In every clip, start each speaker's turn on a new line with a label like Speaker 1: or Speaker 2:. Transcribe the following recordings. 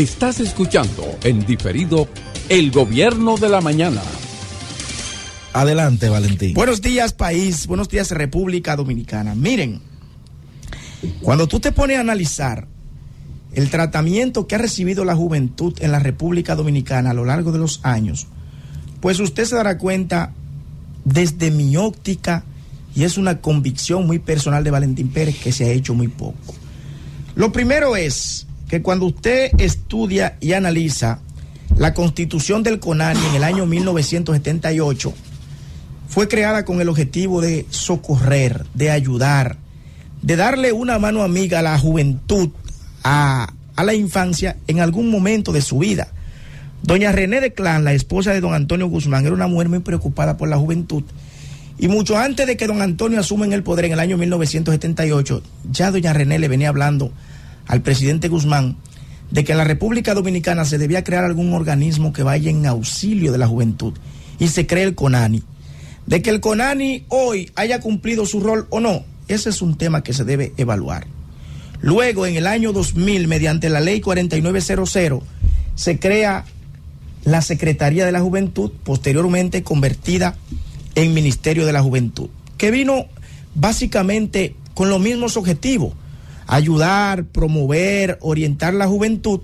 Speaker 1: Estás escuchando en diferido El Gobierno de la Mañana.
Speaker 2: Adelante, Valentín.
Speaker 3: Buenos días, país. Buenos días, República Dominicana. Miren, cuando tú te pones a analizar el tratamiento que ha recibido la juventud en la República Dominicana a lo largo de los años, pues usted se dará cuenta desde mi óptica, y es una convicción muy personal de Valentín Pérez, que se ha hecho muy poco. Lo primero es que cuando usted estudia y analiza la constitución del CONANI en el año 1978, fue creada con el objetivo de socorrer, de ayudar, de darle una mano amiga a la juventud, a, a la infancia en algún momento de su vida. Doña René de Clan, la esposa de don Antonio Guzmán, era una mujer muy preocupada por la juventud. Y mucho antes de que don Antonio asuma en el poder en el año 1978, ya doña René le venía hablando al presidente Guzmán de que en la República Dominicana se debía crear algún organismo que vaya en auxilio de la juventud. Y se cree el CONANI. De que el CONANI hoy haya cumplido su rol o no, ese es un tema que se debe evaluar. Luego, en el año 2000, mediante la ley 4900, se crea la Secretaría de la Juventud, posteriormente convertida en Ministerio de la Juventud, que vino básicamente con los mismos objetivos, ayudar, promover, orientar la juventud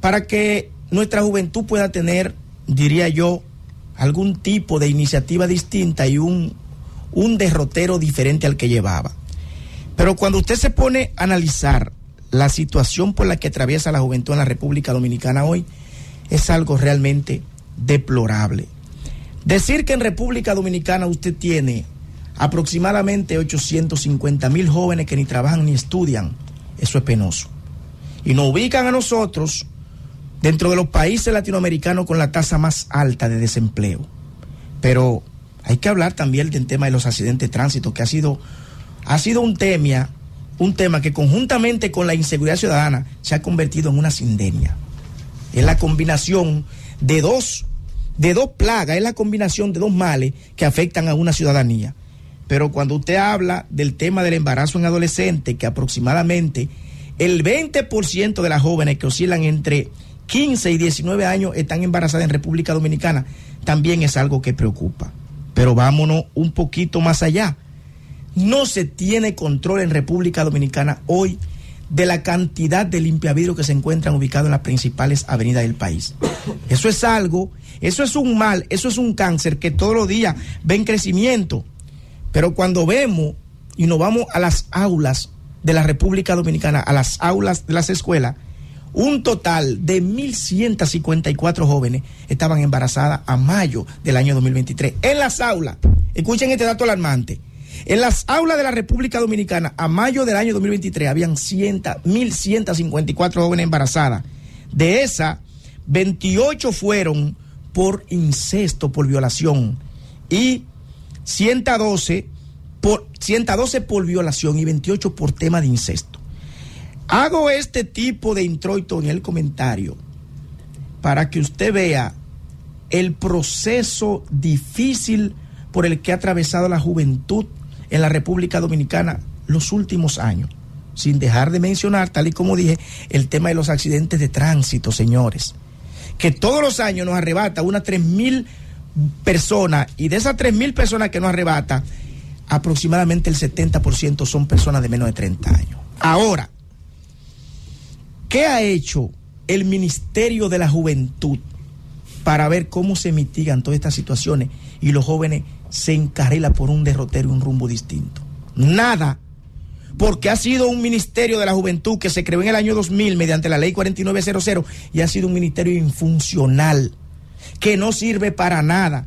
Speaker 3: para que nuestra juventud pueda tener, diría yo, algún tipo de iniciativa distinta y un, un derrotero diferente al que llevaba. Pero cuando usted se pone a analizar la situación por la que atraviesa la juventud en la República Dominicana hoy, es algo realmente deplorable. Decir que en República Dominicana usted tiene aproximadamente 850 mil jóvenes que ni trabajan ni estudian, eso es penoso. Y nos ubican a nosotros dentro de los países latinoamericanos con la tasa más alta de desempleo. Pero hay que hablar también del tema de los accidentes de tránsito, que ha sido, ha sido un tema, un tema que conjuntamente con la inseguridad ciudadana se ha convertido en una sindemia. Es la combinación de dos, de dos plagas, es la combinación de dos males que afectan a una ciudadanía. Pero cuando usted habla del tema del embarazo en adolescente, que aproximadamente el 20% de las jóvenes que oscilan entre 15 y 19 años están embarazadas en República Dominicana, también es algo que preocupa. Pero vámonos un poquito más allá. No se tiene control en República Dominicana hoy de la cantidad de limpiavidrios que se encuentran ubicados en las principales avenidas del país. Eso es algo, eso es un mal, eso es un cáncer que todos los días ven crecimiento. Pero cuando vemos y nos vamos a las aulas de la República Dominicana, a las aulas de las escuelas, un total de 1.154 jóvenes estaban embarazadas a mayo del año 2023. En las aulas, escuchen este dato alarmante, en las aulas de la República Dominicana a mayo del año 2023 habían 1.154 jóvenes embarazadas. De esas, 28 fueron por incesto, por violación, y 112 por, 112 por violación y 28 por tema de incesto. Hago este tipo de introito en el comentario para que usted vea el proceso difícil por el que ha atravesado la juventud en la República Dominicana los últimos años. Sin dejar de mencionar, tal y como dije, el tema de los accidentes de tránsito, señores. Que todos los años nos arrebata unas 3.000 personas y de esas 3.000 personas que nos arrebata, aproximadamente el 70% son personas de menos de 30 años. Ahora, ¿qué ha hecho el Ministerio de la Juventud para ver cómo se mitigan todas estas situaciones y los jóvenes se encarrilan por un derrotero y un rumbo distinto? Nada. Porque ha sido un ministerio de la juventud que se creó en el año 2000 mediante la ley 4900 y ha sido un ministerio infuncional, que no sirve para nada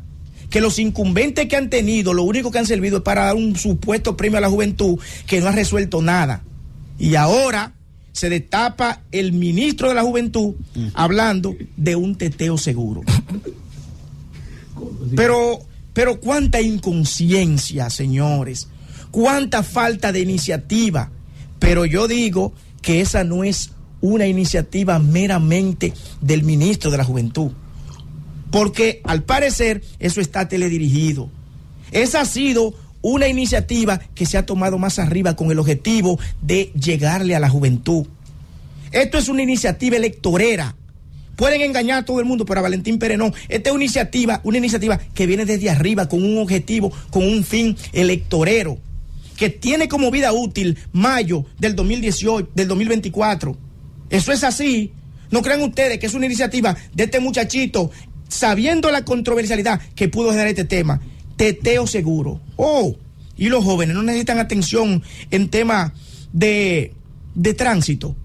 Speaker 3: que los incumbentes que han tenido, lo único que han servido es para dar un supuesto premio a la juventud que no ha resuelto nada. Y ahora se destapa el ministro de la juventud hablando de un teteo seguro. Pero, pero cuánta inconsciencia, señores, cuánta falta de iniciativa. Pero yo digo que esa no es una iniciativa meramente del ministro de la juventud porque al parecer eso está teledirigido. Esa ha sido una iniciativa que se ha tomado más arriba con el objetivo de llegarle a la juventud. Esto es una iniciativa electorera. Pueden engañar a todo el mundo, pero a Valentín Pérez no. Esta es una iniciativa, una iniciativa que viene desde arriba con un objetivo, con un fin electorero, que tiene como vida útil mayo del 2018, del 2024. Eso es así. No crean ustedes que es una iniciativa de este muchachito, sabiendo la controversialidad que pudo generar este tema. Teteo seguro. Oh, y los jóvenes no necesitan atención en temas de, de tránsito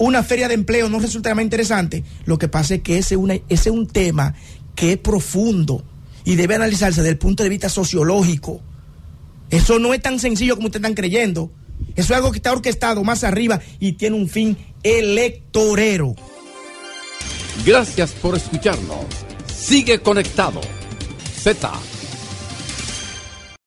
Speaker 3: una feria de empleo no resulta más interesante. Lo que pasa es que ese, ese es un tema que es profundo y debe analizarse desde el punto de vista sociológico. Eso no es tan sencillo como ustedes están creyendo. Eso es algo que está orquestado más arriba y tiene un fin electorero.
Speaker 1: Gracias por escucharnos. Sigue conectado. Z